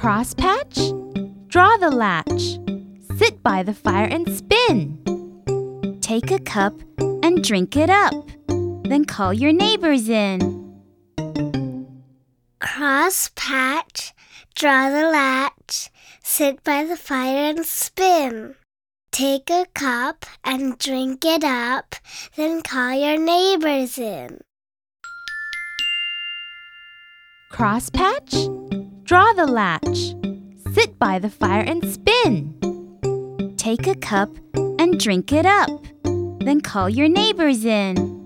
Crosspatch? Draw the latch. Sit by the fire and spin. Take a cup and drink it up. Then call your neighbors in. Crosspatch, draw the latch, sit by the fire and spin. Take a cup and drink it up, then call your neighbors in. Crosspatch? Draw the latch. Sit by the fire and spin. Take a cup and drink it up. Then call your neighbors in.